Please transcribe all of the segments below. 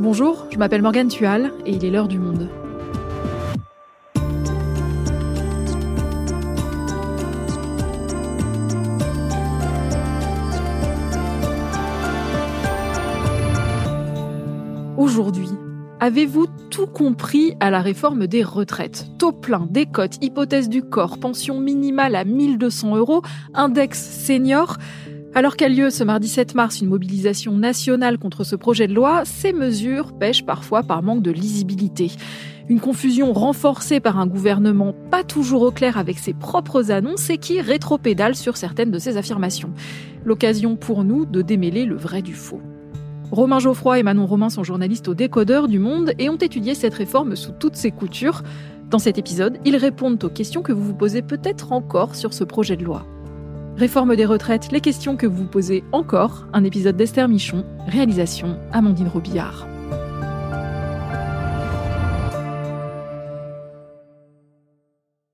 Bonjour, je m'appelle Morgane Tual et il est l'heure du monde. Aujourd'hui, avez-vous tout compris à la réforme des retraites? Taux plein, décote, hypothèse du corps, pension minimale à 1200 euros, index senior alors qu'a lieu ce mardi 7 mars une mobilisation nationale contre ce projet de loi, ces mesures pêchent parfois par manque de lisibilité. Une confusion renforcée par un gouvernement pas toujours au clair avec ses propres annonces et qui rétropédale sur certaines de ses affirmations. L'occasion pour nous de démêler le vrai du faux. Romain Geoffroy et Manon Romain sont journalistes au Décodeur du Monde et ont étudié cette réforme sous toutes ses coutures. Dans cet épisode, ils répondent aux questions que vous vous posez peut-être encore sur ce projet de loi. Réforme des retraites, les questions que vous vous posez encore, un épisode d'Esther Michon, réalisation Amandine Robillard.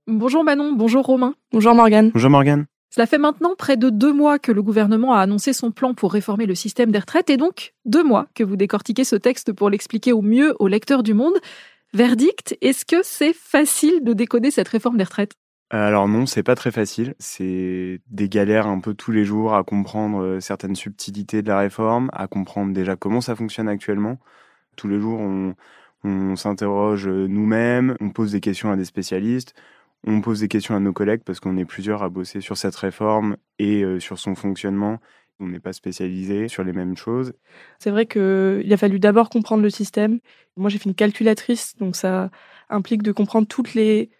Bonjour Manon, bonjour Romain. Bonjour Morgane. Bonjour Morgane. Cela fait maintenant près de deux mois que le gouvernement a annoncé son plan pour réformer le système des retraites et donc deux mois que vous décortiquez ce texte pour l'expliquer au mieux aux lecteurs du monde. Verdict, est-ce que c'est facile de décoder cette réforme des retraites? Alors non, c'est pas très facile. C'est des galères un peu tous les jours à comprendre euh, certaines subtilités de la réforme, à comprendre déjà comment ça fonctionne actuellement. Tous les jours, on, s'interroge euh, nous-mêmes, on pose des questions à des spécialistes, on pose des questions à nos collègues parce qu'on est plusieurs à bosser sur cette réforme et euh, sur son fonctionnement. On n'est pas spécialisé sur les mêmes choses. C'est vrai qu'il a fallu d'abord comprendre le système. Moi, j'ai fait une calculatrice, donc ça implique de comprendre toutes les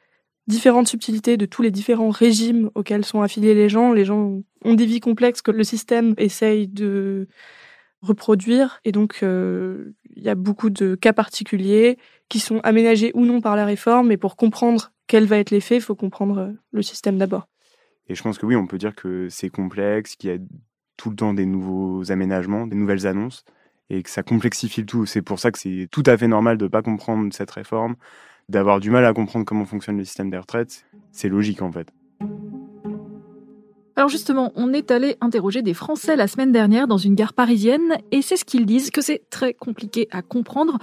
différentes subtilités de tous les différents régimes auxquels sont affiliés les gens. Les gens ont des vies complexes que le système essaye de reproduire. Et donc, euh, il y a beaucoup de cas particuliers qui sont aménagés ou non par la réforme. Et pour comprendre quel va être l'effet, il faut comprendre euh, le système d'abord. Et je pense que oui, on peut dire que c'est complexe, qu'il y a tout le temps des nouveaux aménagements, des nouvelles annonces, et que ça complexifie le tout. C'est pour ça que c'est tout à fait normal de ne pas comprendre cette réforme, d'avoir du mal à comprendre comment fonctionne le système des retraites, c'est logique en fait. Alors justement, on est allé interroger des Français la semaine dernière dans une gare parisienne et c'est ce qu'ils disent que c'est très compliqué à comprendre.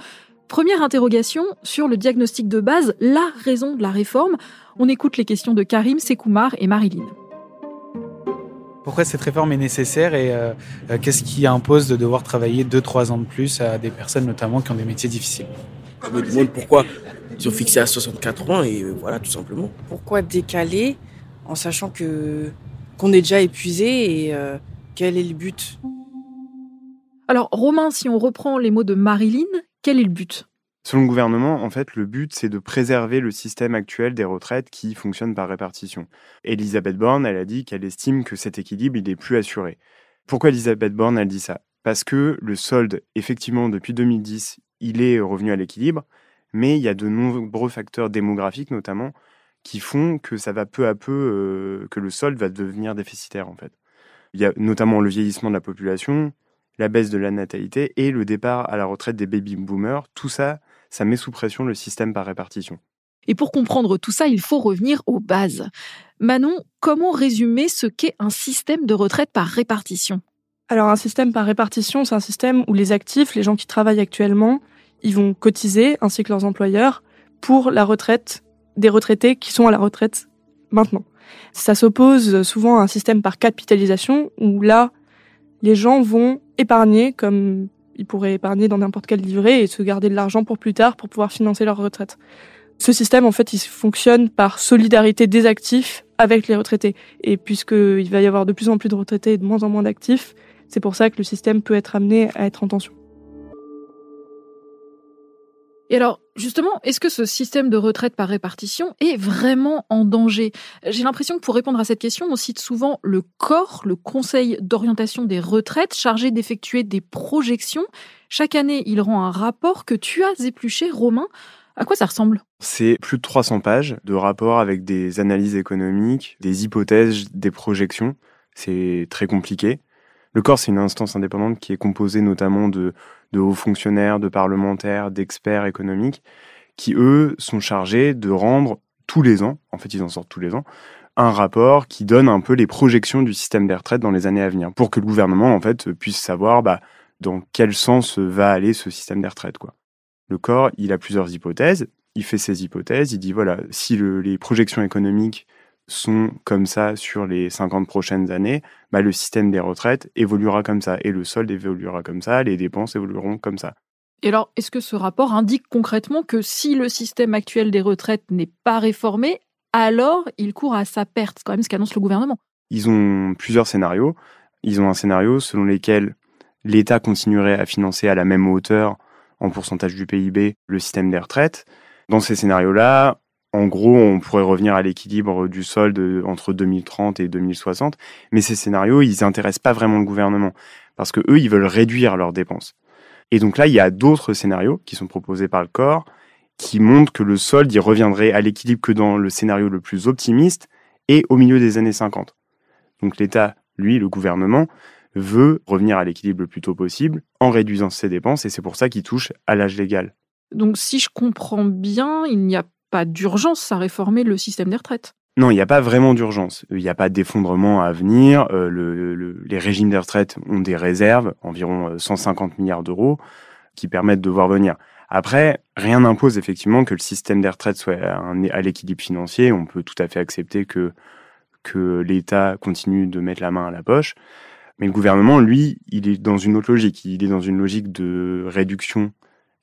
Première interrogation sur le diagnostic de base, la raison de la réforme. On écoute les questions de Karim, Sekoumar et Marilyn. Pourquoi cette réforme est nécessaire et euh, euh, qu'est-ce qui impose de devoir travailler 2-3 ans de plus à des personnes notamment qui ont des métiers difficiles? Je me demande pourquoi ils ont fixé à 64 ans et voilà, tout simplement. Pourquoi décaler en sachant que qu'on est déjà épuisé et euh, quel est le but? Alors, Romain, si on reprend les mots de Marilyn, quel est le but? Selon le gouvernement, en fait, le but, c'est de préserver le système actuel des retraites qui fonctionne par répartition. Elisabeth Borne, elle a dit qu'elle estime que cet équilibre, il est plus assuré. Pourquoi Elisabeth Borne, elle dit ça? Parce que le solde, effectivement, depuis 2010, il est revenu à l'équilibre, mais il y a de nombreux facteurs démographiques notamment qui font que ça va peu à peu, euh, que le solde va devenir déficitaire en fait. Il y a notamment le vieillissement de la population, la baisse de la natalité et le départ à la retraite des baby boomers. Tout ça, ça met sous pression le système par répartition. Et pour comprendre tout ça, il faut revenir aux bases. Manon, comment résumer ce qu'est un système de retraite par répartition? Alors un système par répartition, c'est un système où les actifs, les gens qui travaillent actuellement, ils vont cotiser, ainsi que leurs employeurs, pour la retraite des retraités qui sont à la retraite maintenant. Ça s'oppose souvent à un système par capitalisation, où là, les gens vont épargner comme ils pourraient épargner dans n'importe quel livret et se garder de l'argent pour plus tard pour pouvoir financer leur retraite. Ce système, en fait, il fonctionne par solidarité des actifs avec les retraités. Et puisqu'il va y avoir de plus en plus de retraités et de moins en moins d'actifs, c'est pour ça que le système peut être amené à être en tension. Et alors, justement, est-ce que ce système de retraite par répartition est vraiment en danger? J'ai l'impression que pour répondre à cette question, on cite souvent le corps, le Conseil d'orientation des retraites, chargé d'effectuer des projections. Chaque année, il rend un rapport que tu as épluché, Romain. À quoi ça ressemble? C'est plus de 300 pages de rapports avec des analyses économiques, des hypothèses, des projections. C'est très compliqué. Le corps, c'est une instance indépendante qui est composée notamment de, hauts fonctionnaires, de parlementaires, d'experts économiques, qui, eux, sont chargés de rendre tous les ans, en fait ils en sortent tous les ans, un rapport qui donne un peu les projections du système des retraites dans les années à venir, pour que le gouvernement, en fait, puisse savoir bah, dans quel sens va aller ce système des retraites. Le corps, il a plusieurs hypothèses, il fait ses hypothèses, il dit voilà, si les projections économiques sont comme ça sur les 50 prochaines années, bah, le système des retraites évoluera comme ça, et le solde évoluera comme ça, les dépenses évolueront comme ça. Et alors, est-ce que ce rapport indique concrètement que si le système actuel des retraites n'est pas réformé, alors il court à sa perte? C'est quand même ce qu'annonce le gouvernement. Ils ont plusieurs scénarios. Ils ont un scénario selon lequel l'État continuerait à financer à la même hauteur, en pourcentage du PIB, le système des retraites. Dans ces scénarios-là, en gros, on pourrait revenir à l'équilibre du solde entre 2030 et 2060. Mais ces scénarios, ils n'intéressent pas vraiment le gouvernement. Parce que eux, ils veulent réduire leurs dépenses. Et donc là, il y a d'autres scénarios qui sont proposés par le corps qui montrent que le solde, il reviendrait à l'équilibre que dans le scénario le plus optimiste et au milieu des années 50. Donc l'État, lui, le gouvernement, veut revenir à l'équilibre le plus tôt possible en réduisant ses dépenses et c'est pour ça qu'il touche à l'âge légal. Donc si je comprends bien, il n'y a pas d'urgence à réformer le système des retraites. Non, il n'y a pas vraiment d'urgence. Il n'y a pas d'effondrement à venir. Euh, les régimes des retraites ont des réserves, environ 150 euh, milliards d'euros, qui permettent de voir venir. Après, rien n'impose effectivement que le système des retraites soit à, l'équilibre financier. On peut tout à fait accepter que, que l'État continue de mettre la main à la poche. Mais le gouvernement, lui, il est dans une autre logique. Il est dans une logique de réduction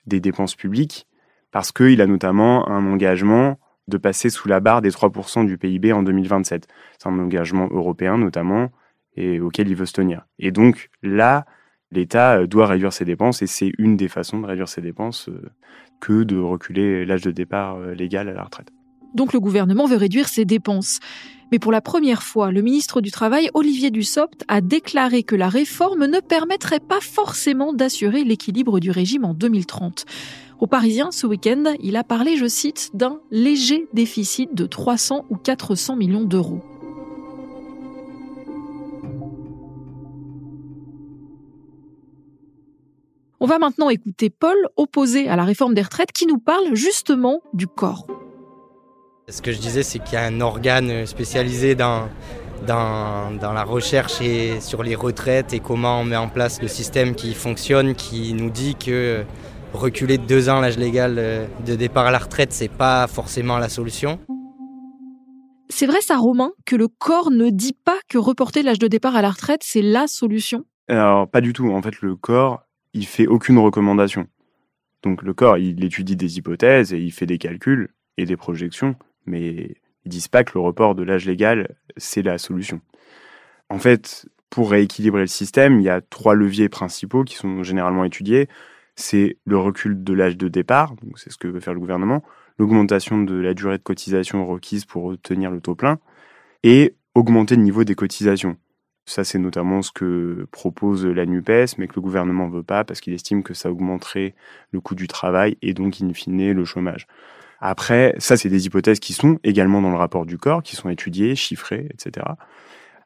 des dépenses publiques parce qu'il a notamment un engagement de passer sous la barre des 3% du PIB en 2027. C'est un engagement européen notamment et auquel il veut se tenir. Et donc là, l'État euh, doit réduire ses dépenses et c'est une des façons de réduire ses dépenses euh, que de reculer l'âge de départ euh, légal à la retraite. Donc le gouvernement veut réduire ses dépenses. Mais pour la première fois, le ministre du Travail, Olivier Dussopt, a déclaré que la réforme ne permettrait pas forcément d'assurer l'équilibre du régime en 2030. Au Parisien, ce week-end, il a parlé, je cite, d'un léger déficit de 300 ou 400 millions d'euros. On va maintenant écouter Paul, opposé à la réforme des retraites, qui nous parle justement du corps. Ce que je disais, c'est qu'il y a un organe spécialisé dans, dans, dans, la recherche et sur les retraites et comment on met en place le système qui fonctionne, qui nous dit que reculer de deux ans l'âge légal euh, de départ à la retraite, c'est pas forcément la solution. C'est vrai, ça, Romain, que le corps ne dit pas que reporter l'âge de départ à la retraite, c'est la solution? Alors, pas du tout. En fait, le corps, il fait aucune recommandation. Donc, le corps, il étudie des hypothèses et il fait des calculs et des projections mais ils disent pas que le report de l'âge légal, c'est la solution. En fait, pour rééquilibrer le système, il y a trois leviers principaux qui sont généralement étudiés. C'est le recul de l'âge de départ, donc c'est ce que veut faire le gouvernement, l'augmentation de la durée de cotisation requise pour obtenir le taux plein, et augmenter le niveau des cotisations. Ça, c'est notamment ce que propose la NUPES, mais que le gouvernement ne veut pas parce qu'il estime que ça augmenterait le coût du travail et donc, in fine, le chômage. Après, ça, c'est des hypothèses qui sont également dans le rapport du corps, qui sont étudiées, chiffrées, etc.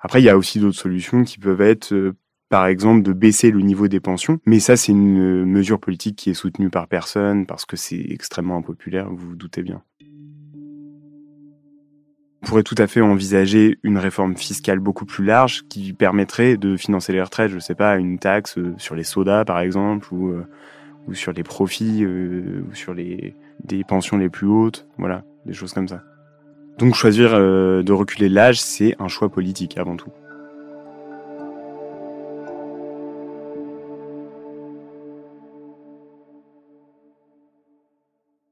Après, il y a aussi d'autres solutions qui peuvent être, euh, par exemple, de baisser le niveau des pensions. Mais ça, c'est une mesure politique qui est soutenue par personne parce que c'est extrêmement impopulaire, vous vous doutez bien. On pourrait tout à fait envisager une réforme fiscale beaucoup plus large qui permettrait de financer les retraites, je ne sais pas, une taxe euh, sur les sodas par exemple, ou, euh, sur les profits, ou sur les, des pensions les plus hautes, voilà, des choses comme ça. Donc choisir euh, de reculer l'âge, c'est un choix politique avant tout.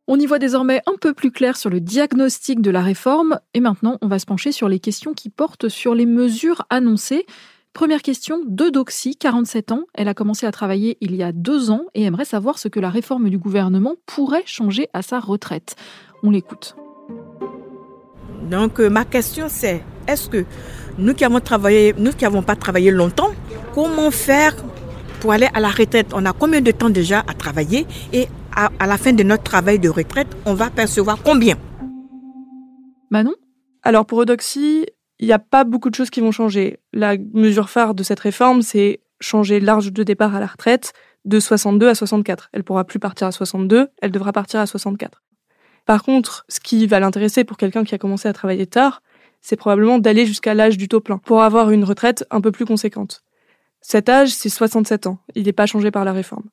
On y voit désormais un peu plus clair sur le diagnostic de la réforme et maintenant on va se pencher sur les questions qui portent sur les mesures annoncées. Première question de Doxy, 47 ans. Elle a commencé à travailler il y a deux ans et aimerait savoir ce que la réforme du gouvernement pourrait changer à sa retraite. On l'écoute. Donc euh, ma question c'est, est-ce que nous qui avons travaillé, nous qui n'avons pas travaillé longtemps, comment faire pour aller à la retraite On a combien de temps déjà à travailler et à, à la fin de notre travail de retraite, on va percevoir combien? Manon? Alors pour Odoxy, il n'y a pas beaucoup de choses qui vont changer. La mesure phare de cette réforme, c'est changer l'âge de départ à la retraite de 62 à 64. Elle pourra plus partir à 62, elle devra partir à 64. Par contre, ce qui va l'intéresser pour quelqu'un qui a commencé à travailler tard, c'est probablement d'aller jusqu'à l'âge du taux plein pour avoir une retraite un peu plus conséquente. Cet âge, c'est 67 ans. Il n'est pas changé par la réforme.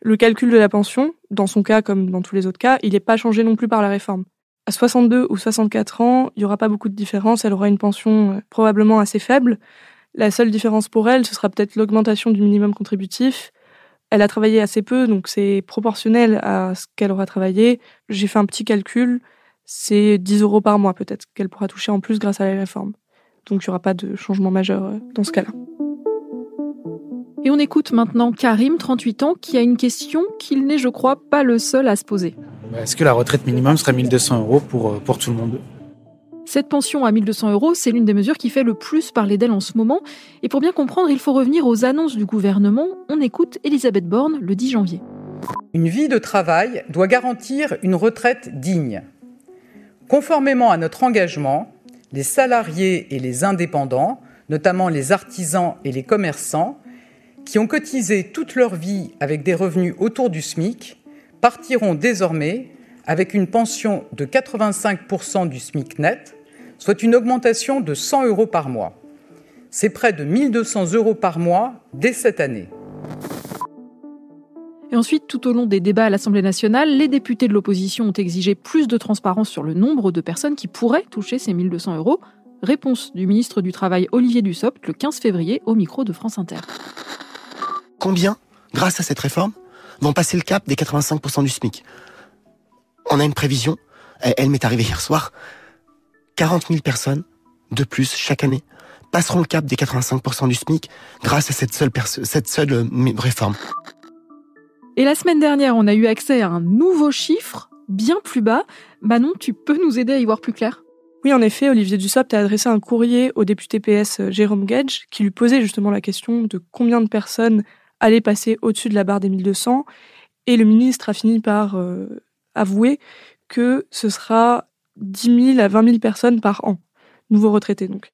Le calcul de la pension, dans son cas comme dans tous les autres cas, il n'est pas changé non plus par la réforme. À 62 ou 64 ans, il n'y aura pas beaucoup de différence. Elle aura une pension euh, probablement assez faible. La seule différence pour elle, ce sera peut-être l'augmentation du minimum contributif. Elle a travaillé assez peu, donc c'est proportionnel à ce qu'elle aura travaillé. J'ai fait un petit calcul, c'est 10 euros par mois peut-être qu'elle pourra toucher en plus grâce à la réforme. Donc il n'y aura pas de changement majeur euh, dans ce cas-là. Et on écoute maintenant Karim, 38 ans, qui a une question qu'il n'est, je crois, pas le seul à se poser. Est-ce que la retraite minimum serait 1200 euros pour, euh, pour tout le monde? Cette pension à 1200 euros, c'est l'une des mesures qui fait le plus parler d'elle en ce moment. Et pour bien comprendre, il faut revenir aux annonces du gouvernement. On écoute Elisabeth Borne le 10 janvier. Une vie de travail doit garantir une retraite digne. Conformément à notre engagement, les salariés et les indépendants, notamment les artisans et les commerçants, qui ont cotisé toute leur vie avec des revenus autour du SMIC, partiront désormais avec une pension de 85% du SMIC net, soit une augmentation de 100 euros par mois. C'est près de 1200 euros par mois dès cette année. Et ensuite, tout au long des débats à l'Assemblée nationale, les députés de l'opposition ont exigé plus de transparence sur le nombre de personnes qui pourraient toucher ces 1200 euros. Réponse du ministre du Travail Olivier Dussopt le 15 février au micro de France Inter. Combien, grâce à cette réforme, vont passer le cap des 85% du SMIC? On a une prévision, elle, m'est arrivée hier soir, 40 000 personnes de plus chaque année passeront le cap des 85% du SMIC grâce à cette seule, cette seule euh, réforme. Et la semaine dernière, on a eu accès à un nouveau chiffre, bien plus bas. Manon, tu peux nous aider à y voir plus clair? Oui, en effet, Olivier Dussopt a adressé un courrier au député PS euh, Jérôme Gage qui lui posait justement la question de combien de personnes allaient passer au-dessus de la barre des 1200. Et le ministre a fini par euh, avouer que ce sera 10 000 à 20 000 personnes par an, nouveaux retraités donc.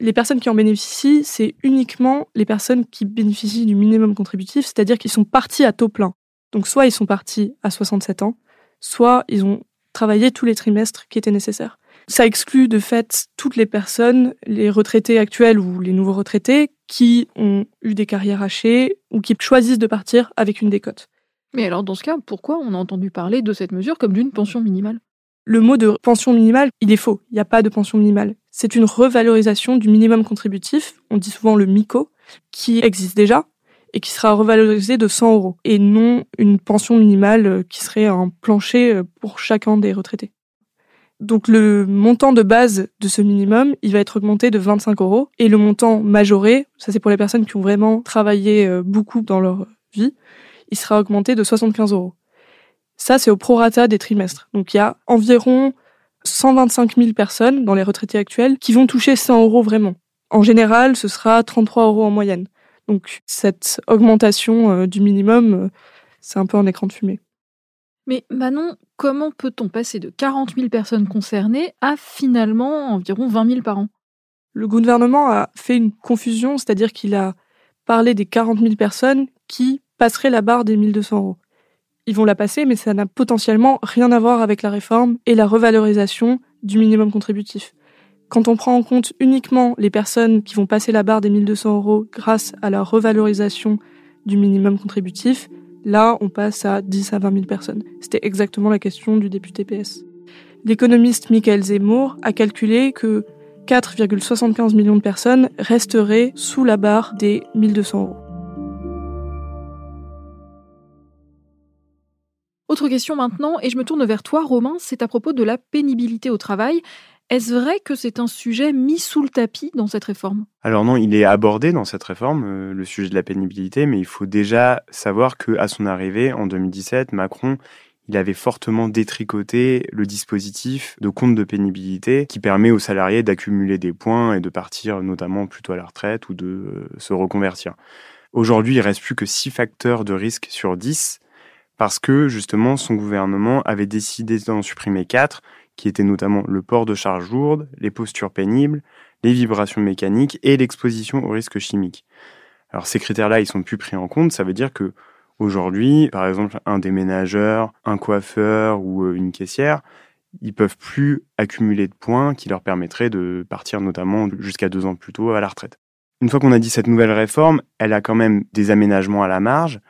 Les personnes qui en bénéficient, c'est uniquement les personnes qui bénéficient du minimum contributif, c'est-à-dire qu'ils sont partis à taux plein. Donc soit ils sont partis à 67 ans, soit ils ont travaillé tous les trimestres qui étaient nécessaires. Ça exclut de fait toutes les personnes, les retraités actuels ou les nouveaux retraités, qui ont eu des carrières hachées ou qui choisissent de partir avec une décote. Mais alors dans ce cas, pourquoi on a entendu parler de cette mesure comme d'une pension minimale? Le mot de pension minimale, il est faux. Il n'y a pas de pension minimale. C'est une revalorisation du minimum contributif, on dit souvent le MICO, qui existe déjà et qui sera revalorisé de 100 euros, et non une pension minimale euh, qui serait un plancher euh, pour chacun des retraités. Donc le montant de base de ce minimum, il va être augmenté de 25 euros, et le montant majoré, ça c'est pour les personnes qui ont vraiment travaillé euh, beaucoup dans leur vie, il sera augmenté de 75 euros. Ça, c'est au prorata des trimestres. Donc il y a environ 125 000 personnes dans les retraités actuels qui vont toucher 100 euros vraiment. En général, ce sera 33 euros en moyenne. Donc cette augmentation euh, du minimum, euh, c'est un peu un écran de fumée. Mais Manon, comment peut-on passer de 40 000 personnes concernées à finalement environ 20 000 par an? Le gouvernement a fait une confusion, c'est-à-dire qu'il a parlé des 40 000 personnes qui passeraient la barre des 1200 euros ils vont la passer, mais ça n'a potentiellement rien à voir avec la réforme et la revalorisation du minimum contributif. Quand on prend en compte uniquement les personnes qui vont passer la barre des 1200 euros grâce à la revalorisation du minimum contributif, là, on passe à 10 à 20 000 personnes. C'était exactement la question du député PS. L'économiste Michael Zemmour a calculé que 4,75 millions de personnes resteraient sous la barre des 1200 euros. Autre question maintenant, et je me tourne vers toi, Romain, c'est à propos de la pénibilité au travail. Est-ce vrai que c'est un sujet mis sous le tapis dans cette réforme? Alors non, il est abordé dans cette réforme, euh, le sujet de la pénibilité, mais il faut déjà savoir que à son arrivée en 2017, Macron il avait fortement détricoté le dispositif de compte de pénibilité qui permet aux salariés d'accumuler des points et de partir notamment plutôt à la retraite ou de euh, se reconvertir. Aujourd'hui, il reste plus que 6 facteurs de risque sur 10 parce que justement son gouvernement avait décidé d'en supprimer quatre, qui étaient notamment le port de charges lourdes, les postures pénibles, les vibrations mécaniques et l'exposition aux risques chimiques. Alors ces critères-là, ils sont plus pris en compte. Ça veut dire que aujourd'hui, par exemple, un déménageur, un coiffeur ou euh, une caissière, ils peuvent plus accumuler de points qui leur permettraient de partir notamment jusqu'à deux ans plus tôt à la retraite. Une fois qu'on a dit cette nouvelle réforme, elle a quand même des aménagements à la marge.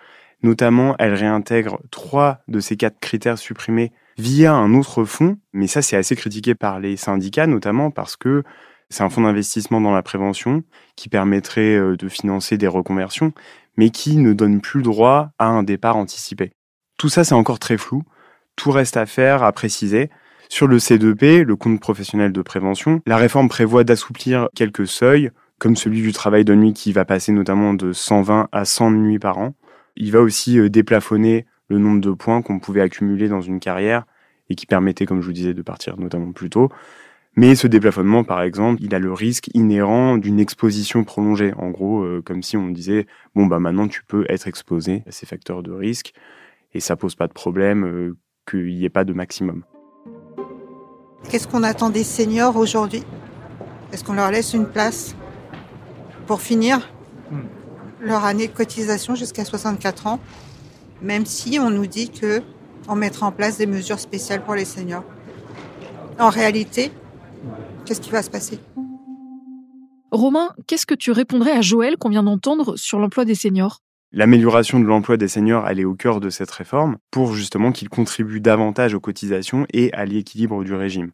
Notamment, elle réintègre trois de ces quatre critères supprimés via un autre fonds. Mais ça, c'est assez critiqué par les syndicats, notamment parce que c'est un fonds d'investissement dans la prévention qui permettrait euh, de financer des reconversions, mais qui ne donne plus droit à un départ anticipé. Tout ça, c'est encore très flou. Tout reste à faire, à préciser. Sur le C2P, le compte professionnel de prévention, la réforme prévoit d'assouplir quelques seuils, comme celui du travail de nuit qui va passer notamment de 120 à 100 nuits par an. Il va aussi euh, déplafonner le nombre de points qu'on pouvait accumuler dans une carrière et qui permettait, comme je vous disais, de partir notamment plus tôt. Mais ce déplafonnement, par exemple, il a le risque inhérent d'une exposition prolongée. En gros, euh, comme si on disait, bon, bah maintenant tu peux être exposé à ces facteurs de risque et ça pose pas de problème euh, qu'il n'y ait pas de maximum. Qu'est-ce qu'on attend des seniors aujourd'hui? Est-ce qu'on leur laisse une place pour finir leur année de cotisation jusqu'à 64 ans, même si on nous dit que on mettra en place des mesures spéciales pour les seniors. En réalité, qu'est-ce qui va se passer? Romain, qu'est-ce que tu répondrais à Joël qu'on vient d'entendre sur l'emploi des seniors? L'amélioration de l'emploi des seniors, elle est au cœur de cette réforme pour justement qu'ils contribuent davantage aux cotisations et à l'équilibre du régime.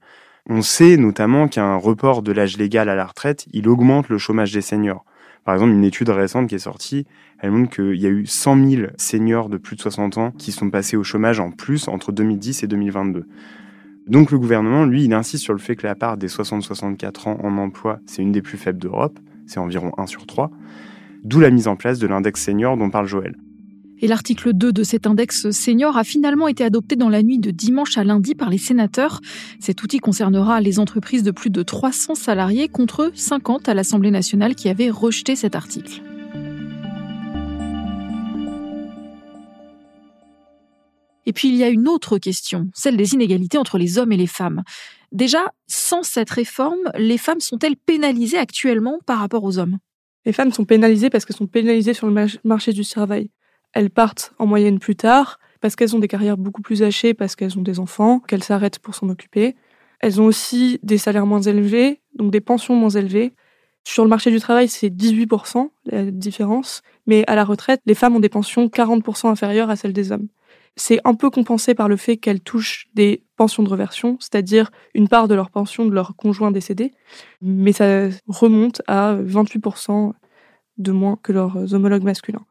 On sait notamment qu'un report de l'âge légal à la retraite, il augmente le chômage des seniors. Par exemple, une étude récente qui est sortie, elle montre qu'il y a eu 100 000 seniors de plus de 60 ans qui sont passés au chômage en plus entre 2010 et 2022. Donc le gouvernement, lui, il insiste sur le fait que la part des 60-64 ans en emploi, c'est une des plus faibles d'Europe, c'est environ 1 sur 3, d'où la mise en place de l'index senior dont parle Joël. Et l'article 2 de cet index senior a finalement été adopté dans la nuit de dimanche à lundi par les sénateurs. Cet outil concernera les entreprises de plus de 300 salariés contre 50 à l'Assemblée nationale qui avaient rejeté cet article. Et puis il y a une autre question, celle des inégalités entre les hommes et les femmes. Déjà, sans cette réforme, les femmes sont-elles pénalisées actuellement par rapport aux hommes? Les femmes sont pénalisées parce qu'elles sont pénalisées sur le marché du travail. Elles partent en moyenne plus tard parce qu'elles ont des carrières beaucoup plus hachées, parce qu'elles ont des enfants, qu'elles s'arrêtent pour s'en occuper. Elles ont aussi des salaires moins élevés, donc des pensions moins élevées. Sur le marché du travail, c'est 18% la différence, mais à la retraite, les femmes ont des pensions 40% inférieures à celles des hommes. C'est un peu compensé par le fait qu'elles touchent des pensions de reversion, c'est-à-dire une part de leur pension de leur conjoint décédé, mais ça remonte à 28% de moins que leurs homologues masculins.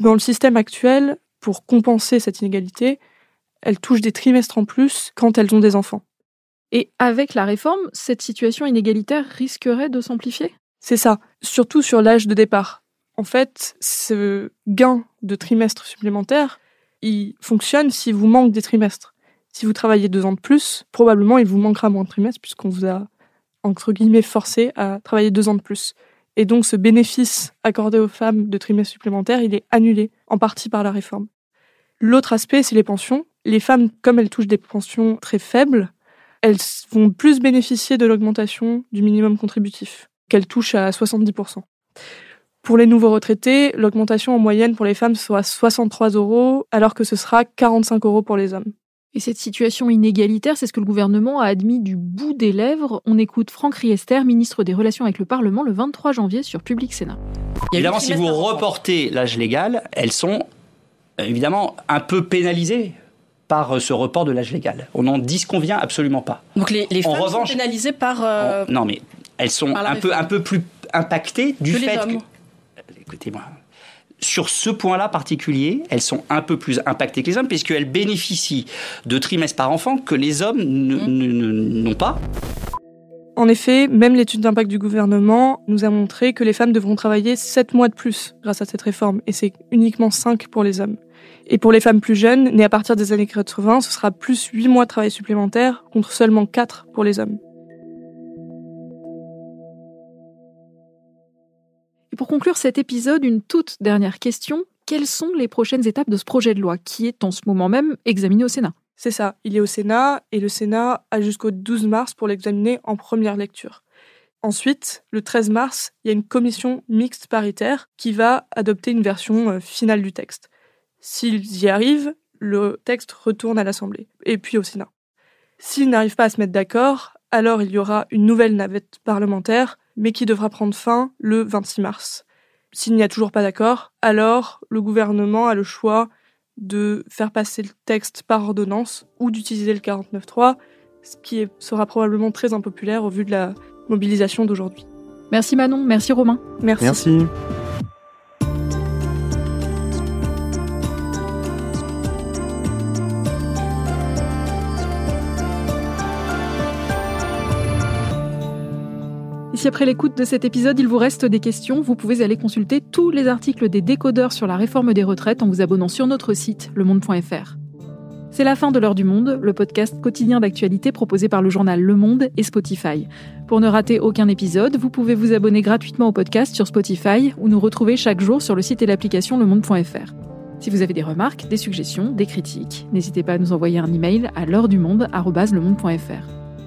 Dans le système actuel, pour compenser cette inégalité, elles touchent des trimestres en plus quand elles ont des enfants. Et avec la réforme, cette situation inégalitaire risquerait de s'amplifier? C'est ça, surtout sur l'âge de départ. En fait, ce gain de trimestres supplémentaires, il fonctionne si vous manque des trimestres. Si vous travaillez deux ans de plus, probablement il vous manquera moins de trimestres puisqu'on vous a, entre guillemets, forcé à travailler deux ans de plus. Et donc ce bénéfice accordé aux femmes de trimestres supplémentaires, il est annulé en partie par la réforme. L'autre aspect, c'est les pensions. Les femmes, comme elles touchent des pensions très faibles, elles vont plus bénéficier de l'augmentation du minimum contributif, qu'elles touchent à 70%. Pour les nouveaux retraités, l'augmentation en moyenne pour les femmes sera 63 euros, alors que ce sera 45 euros pour les hommes. Et cette situation inégalitaire, c'est ce que le gouvernement a admis du bout des lèvres. On écoute Franck Riester, ministre des Relations avec le Parlement, le 23 janvier sur Public Sénat. Évidemment, si vous reportez l'âge légal, elles sont évidemment un peu pénalisées par ce report de l'âge légal. On n'en disconvient absolument pas. Donc les, les femmes sont pénalisées par... Euh, non, mais elles sont un peu, un peu plus impactées du que fait les hommes. que... Écoutez-moi, sur ce point-là particulier, elles sont un peu plus impactées que les hommes, puisqu'elles bénéficient de trimestres par enfant que les hommes n'ont pas. En effet, même l'étude d'impact du gouvernement nous a montré que les femmes devront travailler 7 mois de plus grâce à cette réforme, et c'est uniquement 5 pour les hommes. Et pour les femmes plus jeunes, nées à partir des années 80, ce sera plus 8 mois de travail supplémentaire contre seulement 4 pour les hommes. Pour conclure cet épisode, une toute dernière question. Quelles sont les prochaines étapes de ce projet de loi qui est en ce moment même examiné au Sénat? C'est ça, il est au Sénat et le Sénat a jusqu'au 12 mars pour l'examiner en première lecture. Ensuite, le 13 mars, il y a une commission mixte paritaire qui va adopter une version euh, finale du texte. S'ils y arrivent, le texte retourne à l'Assemblée et puis au Sénat. S'ils n'arrivent pas à se mettre d'accord, alors il y aura une nouvelle navette parlementaire mais qui devra prendre fin le 26 mars. S'il n'y a toujours pas d'accord, alors le gouvernement a le choix de faire passer le texte par ordonnance ou d'utiliser le 49.3, ce qui sera probablement très impopulaire au vu de la mobilisation d'aujourd'hui. Merci Manon, merci Romain. Merci. Merci. Si après l'écoute de cet épisode, il vous reste des questions, vous pouvez aller consulter tous les articles des décodeurs sur la réforme des retraites en vous abonnant sur notre site, lemonde.fr. C'est la fin de l'heure du monde, le podcast quotidien d'actualité proposé par le journal Le Monde et Spotify. Pour ne rater aucun épisode, vous pouvez vous abonner gratuitement au podcast sur Spotify ou nous retrouver chaque jour sur le site et l'application lemonde.fr. Si vous avez des remarques, des suggestions, des critiques, n'hésitez pas à nous envoyer un email à l'heure du monde@lemonde.fr.